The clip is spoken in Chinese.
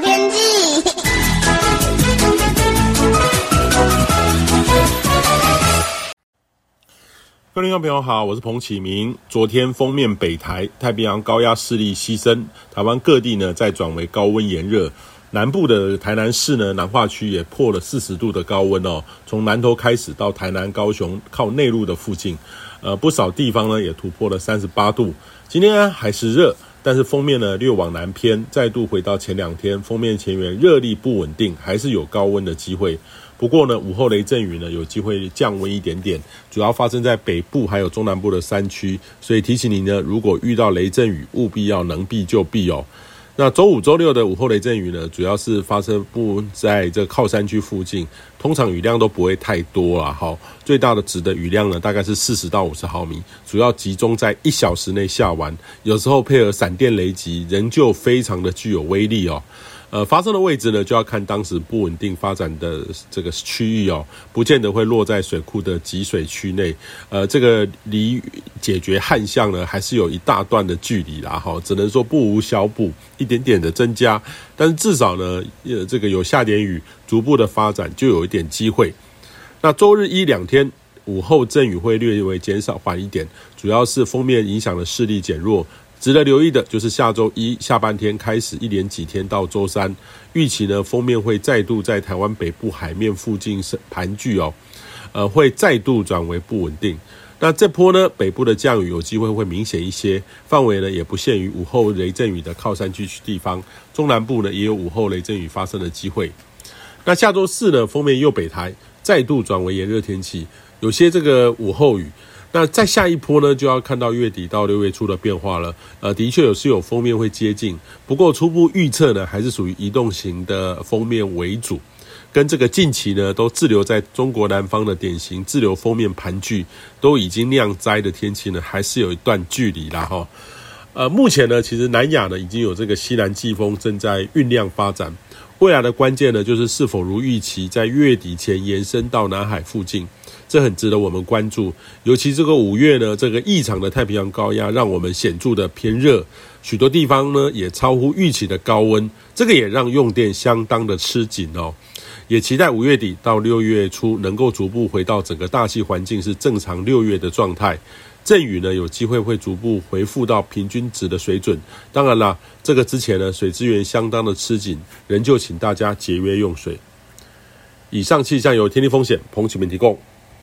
天气。各位听众朋友好，我是彭启明。昨天封面北台太平洋高压势力牺牲，台湾各地呢再转为高温炎热。南部的台南市呢，南化区也破了四十度的高温哦。从南投开始到台南、高雄靠内陆的附近，呃，不少地方呢也突破了三十八度。今天还是热，但是封面呢略往南偏，再度回到前两天封面前缘热力不稳定，还是有高温的机会。不过呢，午后雷阵雨呢有机会降温一点点，主要发生在北部还有中南部的山区，所以提醒您呢，如果遇到雷阵雨，务必要能避就避哦。那周五、周六的午后雷阵雨呢，主要是发生不在这靠山区附近，通常雨量都不会太多啊。好，最大的值的雨量呢，大概是四十到五十毫米，主要集中在一小时内下完，有时候配合闪电雷击，仍旧非常的具有威力哦。呃，发生的位置呢，就要看当时不稳定发展的这个区域哦，不见得会落在水库的集水区内。呃，这个离解决旱象呢，还是有一大段的距离啦。哈，只能说不无小补，一点点的增加，但是至少呢，呃，这个有下点雨，逐步的发展就有一点机会。那周日一两天午后阵雨会略微减少缓一点，主要是封面影响的势力减弱。值得留意的就是下周一下半天开始，一连几天到周三，预期呢封面会再度在台湾北部海面附近盘踞哦，呃，会再度转为不稳定。那这波呢，北部的降雨有机会会明显一些，范围呢也不限于午后雷阵雨的靠山区地方，中南部呢也有午后雷阵雨发生的机会。那下周四呢，封面右北台再度转为炎热天气，有些这个午后雨。那再下一波呢，就要看到月底到六月初的变化了。呃，的确有是有封面会接近，不过初步预测呢，还是属于移动型的封面为主，跟这个近期呢都滞留在中国南方的典型滞留封面盘踞，都已经酿灾的天气呢，还是有一段距离啦哈。呃，目前呢，其实南亚呢已经有这个西南季风正在酝酿发展，未来的关键呢，就是是否如预期在月底前延伸到南海附近。这很值得我们关注，尤其这个五月呢，这个异常的太平洋高压让我们显著的偏热，许多地方呢也超乎预期的高温，这个也让用电相当的吃紧哦。也期待五月底到六月初能够逐步回到整个大气环境是正常六月的状态，阵雨呢有机会会逐步回复到平均值的水准。当然啦，这个之前呢水资源相当的吃紧，仍旧请大家节约用水。以上气象由天气风险彭启明提供。